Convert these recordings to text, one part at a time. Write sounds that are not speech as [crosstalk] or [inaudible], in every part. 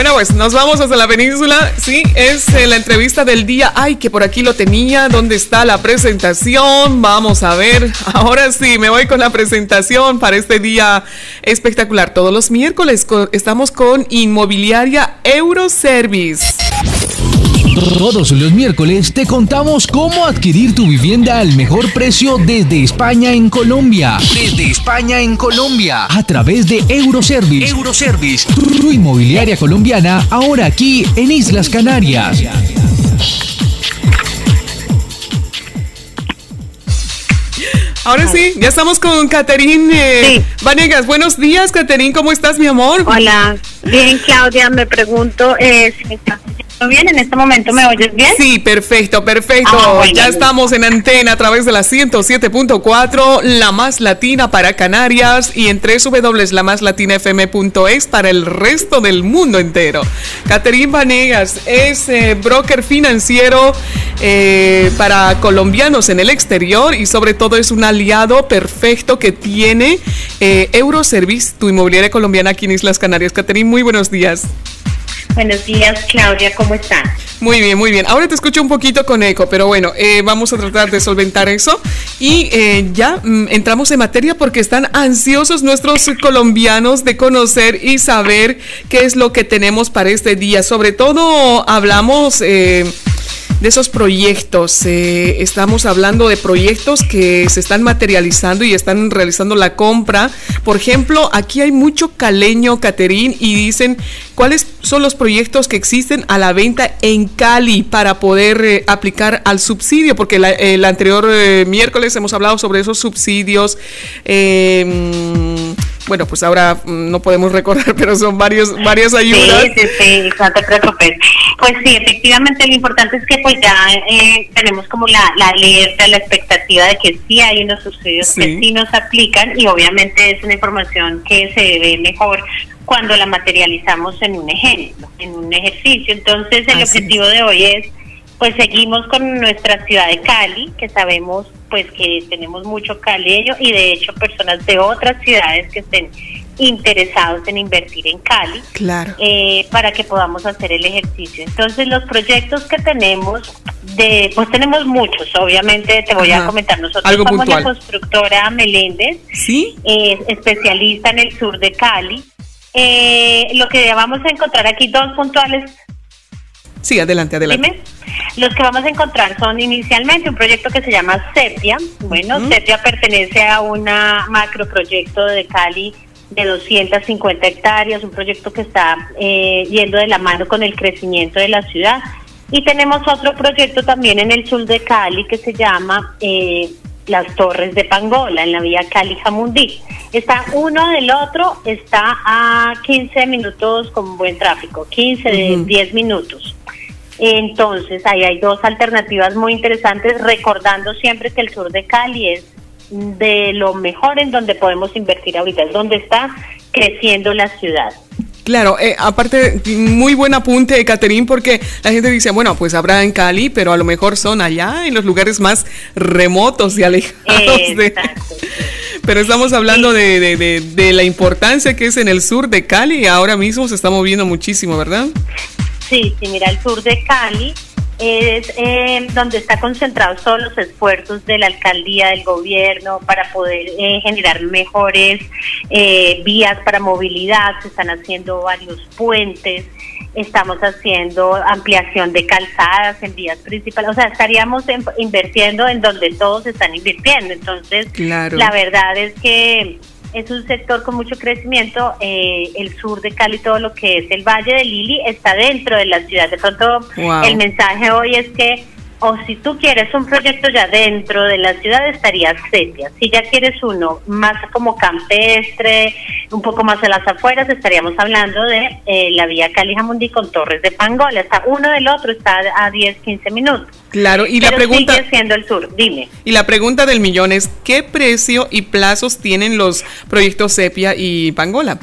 Bueno, pues nos vamos hasta la península. Sí, es eh, la entrevista del día. Ay, que por aquí lo tenía. ¿Dónde está la presentación? Vamos a ver. [laughs] Ahora sí, me voy con la presentación para este día espectacular. Todos los miércoles estamos con Inmobiliaria Euroservice. Todos los miércoles te contamos cómo adquirir tu vivienda al mejor precio desde España en Colombia. Desde España en Colombia. A través de Euroservice. Euroservice. Tu, inmobiliaria colombiana ahora aquí en Islas Canarias. Ahora sí, ya estamos con Caterín eh, Vanegas. Buenos días, Caterín, ¿cómo estás, mi amor? Hola, bien, Claudia, me pregunto eh, si bien? ¿En este momento me oyes bien? Sí, perfecto, perfecto. Ah, ya estamos en antena a través de la 107.4, la más latina para Canarias y en www.lamaslatinafm.es para el resto del mundo entero. Caterín Vanegas es eh, broker financiero eh, para colombianos en el exterior y sobre todo es un aliado perfecto que tiene eh, Euroservice, tu inmobiliaria colombiana aquí en Islas Canarias. Caterín, muy buenos días. Buenos días, Claudia, ¿cómo estás? Muy bien, muy bien. Ahora te escucho un poquito con eco, pero bueno, eh, vamos a tratar de solventar eso. Y eh, ya mm, entramos en materia porque están ansiosos nuestros colombianos de conocer y saber qué es lo que tenemos para este día. Sobre todo hablamos... Eh, de esos proyectos. Eh, estamos hablando de proyectos que se están materializando y están realizando la compra. Por ejemplo, aquí hay mucho caleño, Caterín, y dicen cuáles son los proyectos que existen a la venta en Cali para poder eh, aplicar al subsidio, porque el anterior eh, miércoles hemos hablado sobre esos subsidios. Bueno, pues ahora mm, no podemos recordar, [laughs] pero son varios, varias ayudas. Sí, sí, sí, no te preocupes. Pues sí, efectivamente lo importante es que pues ya eh, tenemos como la, alerta, la expectativa de que sí hay unos subsidios que sí nos aplican y obviamente es una información que se ve mejor cuando la materializamos en un ejemplo, en un ejercicio. Entonces el objetivo de hoy es pues seguimos con nuestra ciudad de Cali, que sabemos pues que tenemos mucho caleño y de hecho personas de otras ciudades que estén interesados en invertir en Cali claro. Eh, para que podamos hacer el ejercicio. Entonces los proyectos que tenemos, de pues tenemos muchos, obviamente te voy a comentar, nosotros somos la constructora Meléndez, ¿Sí? Eh, especialista en el sur de Cali. Eh, lo que vamos a encontrar aquí, dos puntuales Sí, adelante, adelante. Los que vamos a encontrar son inicialmente un proyecto que se llama Sepia. Bueno, Sepia pertenece a un macroproyecto de Cali de 250 hectáreas, un proyecto que está eh, yendo de la mano con el crecimiento de la ciudad. Y tenemos otro proyecto también en el sur de Cali que se llama eh, Las Torres de Pangola, en la vía Cali-Jamundí. Está uno del otro, está a 15 minutos con buen tráfico, 15 de 10 minutos. Entonces, ahí hay dos alternativas muy interesantes, recordando siempre que el sur de Cali es de lo mejor en donde podemos invertir ahorita, es donde está creciendo la ciudad. Claro, eh, aparte, muy buen apunte, Caterín, porque la gente dice, bueno, pues habrá en Cali, pero a lo mejor son allá, en los lugares más remotos y alejados. De... [laughs] Pero estamos hablando de, de, de, la importancia que es en el sur de Cali y ahora mismo se está moviendo muchísimo, ¿verdad? Sí, sí, mira, el sur de Cali es eh, donde está concentrados todos los esfuerzos de la alcaldía, del gobierno, para poder eh, generar mejores eh, vías para movilidad. Se están haciendo varios puentes, estamos haciendo ampliación de calzadas en vías principales. O sea, estaríamos invirtiendo en donde todos están invirtiendo. Entonces, la verdad es que es un sector con mucho crecimiento. Eh, el sur de Cali, todo lo que es el Valle de Lili, está dentro de la ciudad. De pronto, el mensaje hoy es que o si tú quieres un proyecto ya dentro de la ciudad, estaría Sepia. Si ya quieres uno más como campestre, un poco más a las afueras, estaríamos hablando de eh, la vía Cali Jamundi con Torres de Pangola. Está uno del otro, está a 10, 15 minutos. Claro, y la pregunta. Sigue siendo el sur, dime. Y la pregunta del millón es: ¿qué precio y plazos tienen los proyectos Sepia y Pangola?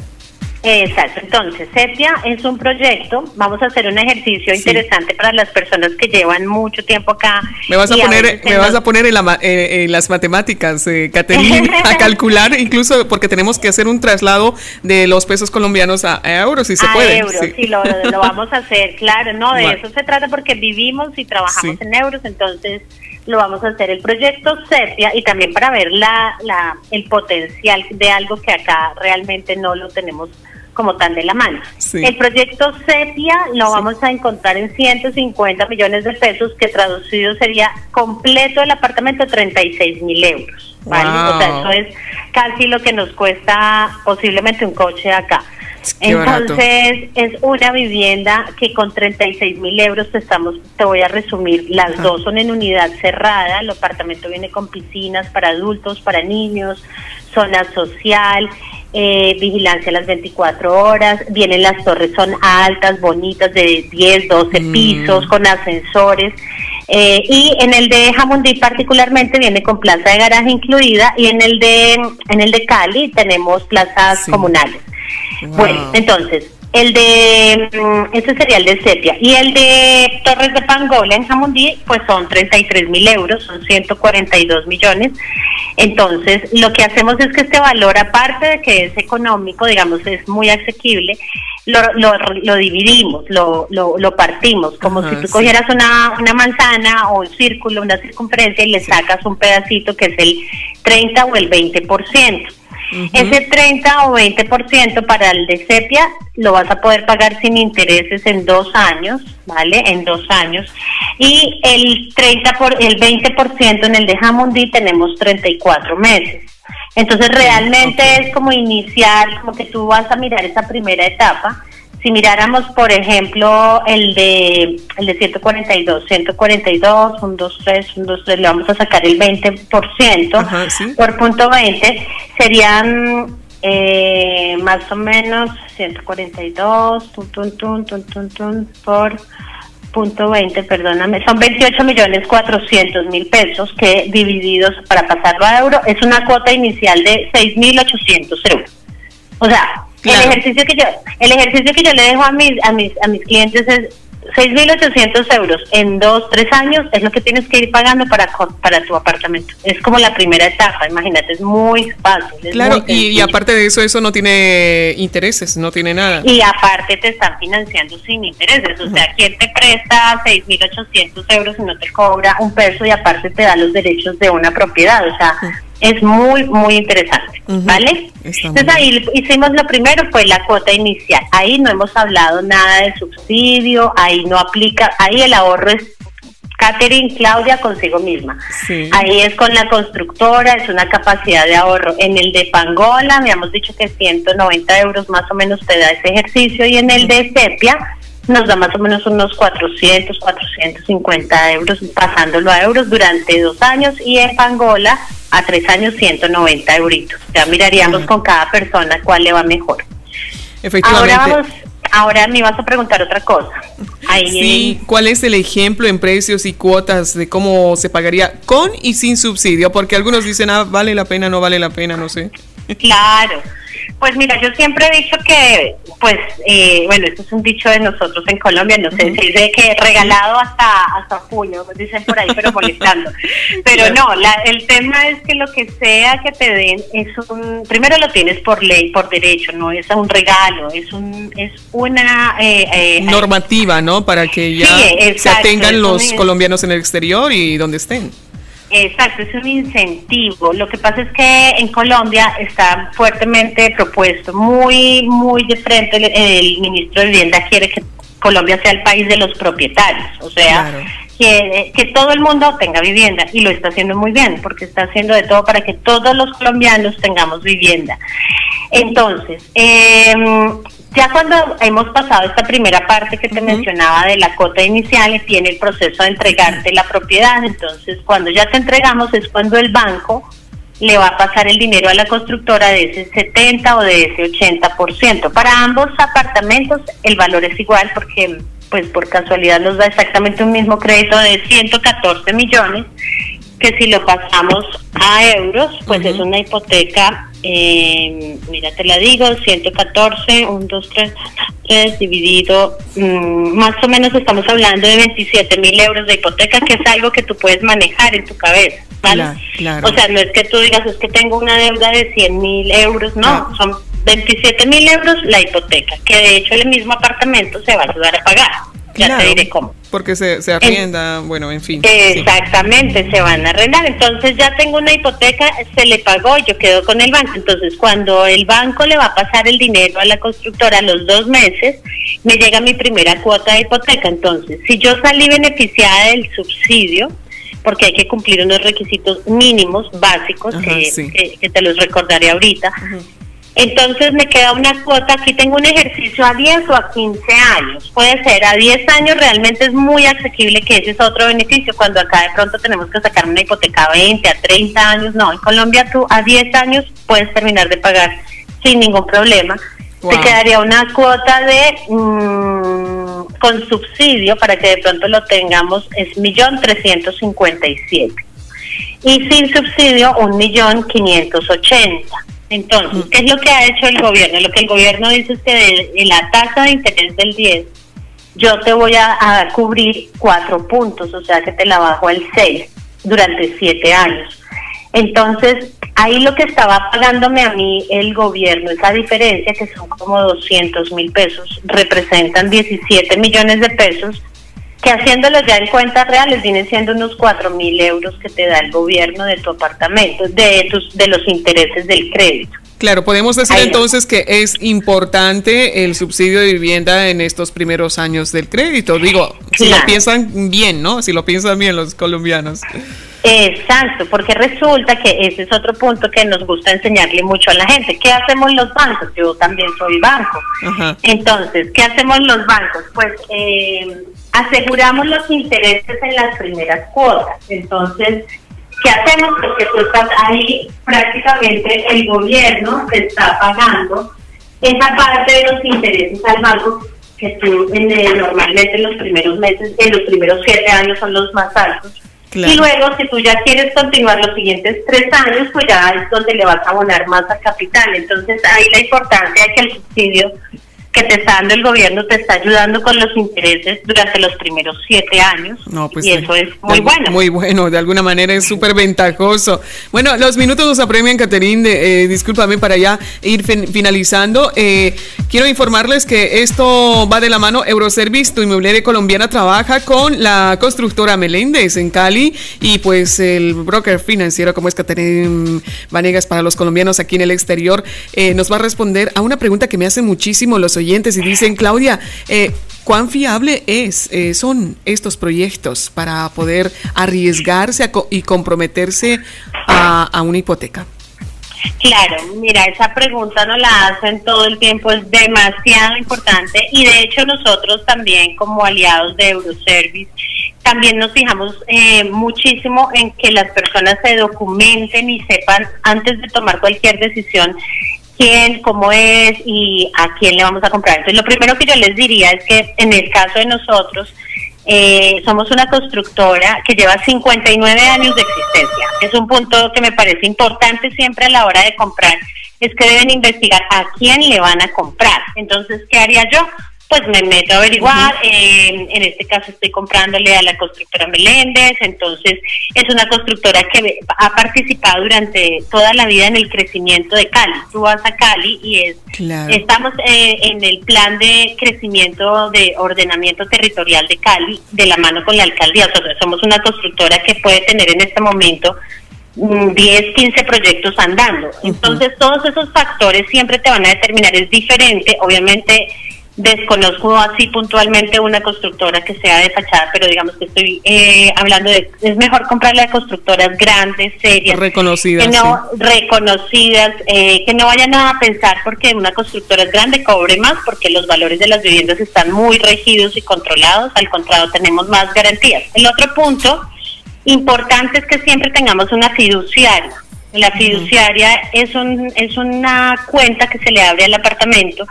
Exacto, entonces Sepia es un proyecto, vamos a hacer un ejercicio interesante para las personas que llevan mucho tiempo acá. Me vas a poner, me vas a poner en, las matemáticas, eh, [laughs] a calcular, incluso porque tenemos que hacer un traslado de los pesos colombianos a, euros, si se puede. Euros, sí, lo, vamos a hacer, claro, no, de eso se trata porque vivimos y trabajamos en euros, entonces lo vamos a hacer. El proyecto Sepia y también para ver la, la, el potencial de algo que acá realmente no lo tenemos como tan de la mano. El proyecto Sepia lo vamos a encontrar en 150 millones de pesos, que traducido sería completo el apartamento 36 mil euros. ¿vale? O sea, eso es casi lo que nos cuesta posiblemente un coche acá. Entonces es una vivienda que con 36 mil euros te estamos, te voy a resumir, las dos son en unidad cerrada, el apartamento viene con piscinas para adultos, para niños, zona social, eh, vigilancia a las 24 horas, vienen las torres, son altas, bonitas, de 10, 12 mm. pisos, con ascensores. Eh, y en el de Jamundí particularmente viene con plaza de garaje incluida y en el de en el de Cali tenemos plazas comunales. Bueno, entonces, el de, ese sería el de Sepia. Y el de Torres de Pangola en Jamundí, pues son 33 mil euros, son 142 millones. Entonces, lo que hacemos es que este valor, aparte de que es económico, digamos, es muy asequible, lo, lo, dividimos, lo, lo, partimos, como si tú cogieras una, una manzana o un círculo, una circunferencia y le sacas un pedacito que es el 30 o el 20%. Ese 30 o 20% para el de sepia lo vas a poder pagar sin intereses en dos años, ¿vale? En dos años. Y el 30 por, el 20% en el de Hammondí tenemos 34 meses. Entonces realmente es como iniciar, como que tú vas a mirar esa primera etapa si miráramos, por ejemplo, el de el de 142, 142, 1, 2, 3, 1, 2, 3, le vamos a sacar el 20% por punto 20, serían eh, más o menos 142 tun, tun, tun, tun, tun, tun, por punto 20, perdóname, son 28 millones 400 mil pesos que divididos para pasarlo a euro es una cuota inicial de 6.800 euros. O sea, el ejercicio que yo, el ejercicio que yo le dejo a mis, a mis, a mis clientes es 6.800 euros en dos, tres años es lo que tienes que ir pagando para, para tu apartamento. Es como la primera etapa, imagínate, es muy fácil. claro, y, aparte de eso, eso no tiene intereses, no tiene nada. Y aparte te están financiando sin intereses, o sea, ¿quién te presta 6.800 euros y no te cobra un peso y aparte te da los derechos de una propiedad? O sea, es muy, muy interesante, ¿vale? Entonces ahí hicimos lo primero, fue la cuota inicial. Ahí no hemos hablado nada de subsidio, ahí no aplica, ahí el ahorro es Catherine Claudia consigo misma. Ahí es con la constructora, es una capacidad de ahorro. En el de Pangola, hemos dicho que 190 euros más o menos te da ese ejercicio y en el de Sepia nos da más o menos unos 400, 450 euros, pasándolo a euros durante dos años y en Pangola a tres años 190 euritos. Ya miraríamos con cada persona cuál le va mejor. Efectivamente. Ahora vamos, ahora me vas a preguntar otra cosa. Ahí sí, ¿cuál es el ejemplo en precios y cuotas de cómo se pagaría con y sin subsidio? Porque algunos dicen, ah, vale la pena, no vale la pena, no sé. Claro. Pues mira, yo siempre he dicho que, pues, eh, bueno, esto es un dicho de nosotros en Colombia, no sé si de que regalado hasta hasta junio, dicen por ahí, pero molestando. [laughs] Pero no, el tema es que lo que sea que te den es un, primero lo tienes por ley, por derecho, no es un regalo, es un es una eh, eh, normativa, ¿no? Para que ya se atengan los colombianos en el exterior y donde estén. Exacto, es un incentivo. Lo que pasa es que en Colombia está fuertemente propuesto, muy, muy de frente, el, ministro de Vivienda quiere que Colombia sea el país de los propietarios, o sea, que, que, todo el mundo tenga vivienda y lo está haciendo muy bien, porque está haciendo de todo para que todos los colombianos tengamos vivienda. Entonces, eh, ya cuando hemos pasado esta primera parte que te mencionaba de la cota inicial, tiene el proceso de entregarte la propiedad. Entonces, cuando ya te entregamos es cuando el banco le va a pasar el dinero a la constructora de ese 70 o de ese 80%. Para ambos apartamentos el valor es igual porque pues por casualidad nos da exactamente un mismo crédito de 114 millones, que si lo pasamos a euros, pues es una hipoteca eh, mira, te la digo, 114, 1, 2, 3, 3 dividido, mm, más o menos estamos hablando de 27 mil euros de hipoteca, que es algo que tú puedes manejar en tu cabeza, ¿vale? O sea, no es que tú digas, es que tengo una deuda de 100 mil euros, no, son 27 mil euros la hipoteca, que de hecho el mismo apartamento se va a ayudar a pagar. Ya te diré cómo. Porque se, se arrienda, bueno, en fin. Exactamente, se van a arrendar. Entonces ya tengo una hipoteca, se le pagó, yo quedo con el banco. Entonces cuando el banco le va a pasar el dinero a la constructora a los dos meses, me llega mi primera cuota de hipoteca. Entonces, si yo salí beneficiada del subsidio, porque hay que cumplir unos requisitos mínimos, básicos, que, que, te los recordaré ahorita. Entonces me queda una cuota, aquí tengo un ejercicio a 10 o a 15 años. Puede ser a 10 años, realmente es muy asequible que ese es otro beneficio, cuando acá de pronto tenemos que sacar una hipoteca a 20, a 30 años. No, en Colombia tú a 10 años puedes terminar de pagar sin ningún problema. Te quedaría una cuota de, mm, con subsidio, para que de pronto lo tengamos, es millón trescientos cincuenta y siete. Y sin subsidio, un millón quinientos ochenta. Entonces, ¿qué es lo que ha hecho el gobierno? Lo que el gobierno dice es que de, la tasa de interés del 10, yo te voy a, cubrir cuatro puntos, o sea que te la bajo al 6 durante siete años. Entonces, ahí lo que estaba pagándome a mí el gobierno, esa diferencia que son como 200 mil pesos, representan 17 millones de pesos que haciéndolo ya en cuentas reales vienen siendo unos cuatro mil euros que te da el gobierno de tu apartamento, de, tus, de los intereses del crédito. Claro, podemos decir entonces que es importante el subsidio de vivienda en estos primeros años del crédito. Digo, si lo piensan bien, ¿no? Si lo piensan bien los colombianos. Exacto, porque resulta que ese es otro punto que nos gusta enseñarle mucho a la gente. ¿Qué hacemos los bancos? Yo también soy banco. Entonces, ¿qué hacemos los bancos? Pues eh, aseguramos los intereses en las primeras cuotas. Entonces, ¿qué hacemos? Porque tú estás ahí, prácticamente el gobierno te está pagando esa parte de los intereses al banco que tú normalmente en los primeros meses, en los primeros siete años son los más altos. Y luego, si tú ya quieres continuar los siguientes tres años, pues ya es donde le vas a abonar más a capital. Entonces, ahí la importancia de que el subsidio que te está dando el gobierno te está ayudando con los intereses durante los primeros siete años. No, pues y eso es muy bueno. Muy bueno, de alguna manera es súper ventajoso. Bueno, los minutos nos apremian, Caterín, eh, discúlpame para ya ir finalizando. Eh, quiero informarles que esto va de la mano. Euroservice, tu inmobiliaria colombiana, trabaja con la constructora Meléndez en Cali y pues el broker financiero como es Caterín Vanegas para los colombianos aquí en el exterior eh, nos va a responder a una pregunta que me hacen muchísimo los oyentes y dicen, Claudia, eh, ¿cuán fiable es, eh, son estos proyectos para poder arriesgarse y comprometerse a, una hipoteca? Claro, mira, esa pregunta nos la hacen todo el tiempo, es demasiado importante y de hecho nosotros también como aliados de Euroservice también nos fijamos eh, muchísimo en que las personas se documenten y sepan antes de tomar cualquier decisión quién, cómo es y a quién le vamos a comprar. Entonces, lo primero que yo les diría es que en el caso de nosotros, eh, somos una constructora que lleva 59 años de existencia. Es un punto que me parece importante siempre a la hora de comprar, es que deben investigar a quién le van a comprar. Entonces, ¿qué haría yo? Pues me meto a averiguar. en este caso estoy comprándole a la constructora Meléndez, entonces es una constructora que ha participado durante toda la vida en el crecimiento de Cali. Tú vas a Cali y es estamos eh, en el plan de crecimiento de ordenamiento territorial de Cali de la mano con la alcaldía. somos una constructora que puede tener en este momento 10, mm, 15 proyectos andando. Entonces, todos esos factores siempre te van a determinar. Es diferente, obviamente, Desconozco así puntualmente una constructora que sea de fachada, pero digamos que estoy eh, hablando de, es mejor comprarle a constructoras grandes, serias, reconocidas, no, reconocidas, eh, que no vayan a pensar porque una constructora es grande cobre más, porque los valores de las viviendas están muy regidos y controlados, al contrario tenemos más garantías. El otro punto importante es que siempre tengamos una fiduciaria. La fiduciaria es, un, es una cuenta que se le abre al apartamento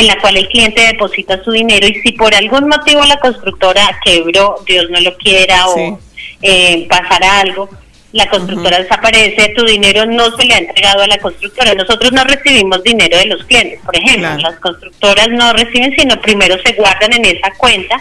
en la cual el cliente deposita su dinero y si por algún motivo la constructora quebró, Dios no lo quiera, o eh, pasará algo, la constructora desaparece, tu dinero no se le ha entregado a la constructora. Nosotros no recibimos dinero de los clientes, por ejemplo. Las constructoras no reciben, sino primero se guardan en esa cuenta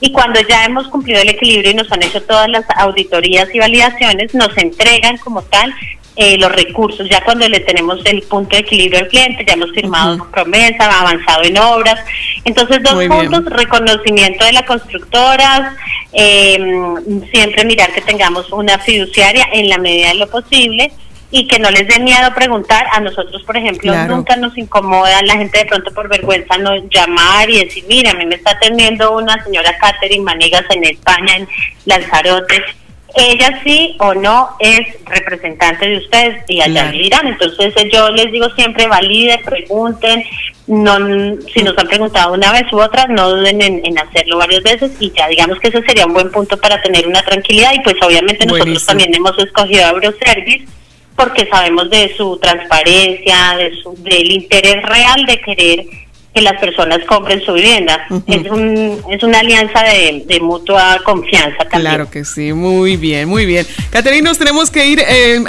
y cuando ya hemos cumplido el equilibrio y nos han hecho todas las auditorías y validaciones, nos entregan como tal eh, los recursos, ya cuando le tenemos el punto de equilibrio al cliente, ya hemos firmado promesa, avanzado en obras. Entonces, dos puntos, reconocimiento de las constructoras, em, siempre mirar que tengamos una fiduciaria en la medida de lo posible y que no les dé miedo preguntar. A nosotros, por ejemplo, nunca nos incomoda la gente de pronto por vergüenza no llamar y decir, mira, a mí me está atendiendo una señora Catherine Manegas en España, en Lanzarote, ella sí o no es representante de ustedes y allá dirán. Entonces yo les digo siempre valide, pregunten, no si nos han preguntado una vez u otra, no duden en, hacerlo varias veces y ya digamos que ese sería un buen punto para tener una tranquilidad. Y pues obviamente nosotros también hemos escogido a Euroservice porque sabemos de su transparencia, de su, del interés real de querer que las personas compren su vivienda. es, un, es una alianza de, mutua confianza también. Claro que sí, muy bien, muy bien. Caterina, nos tenemos que ir. Eh,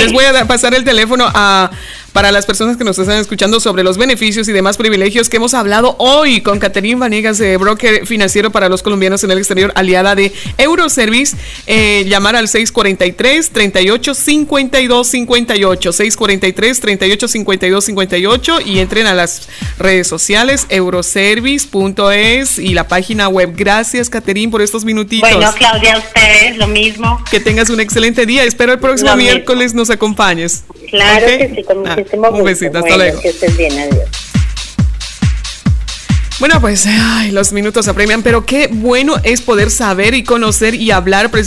les voy a pasar el teléfono a para las personas que nos están escuchando sobre los beneficios y demás privilegios que hemos hablado hoy con Caterine Vanegas, de broker financiero para los colombianos en el exterior, aliada de Euroservice. Eh, llamar al 643 38 52 58 643 38 52 58 y entren a las redes sociales euroservice.es y la página web. Gracias, Caterine, por estos minutitos. Bueno, Claudia, a ustedes lo mismo. Que tengas un excelente día. Espero el próximo miércoles nos acompañes. Claro que sí, con ah, [laughs] un besito, hasta luego. Que estés bien, adiós. Bueno, pues ay, los minutos apremian, pero qué bueno es poder saber y conocer y hablar precisamente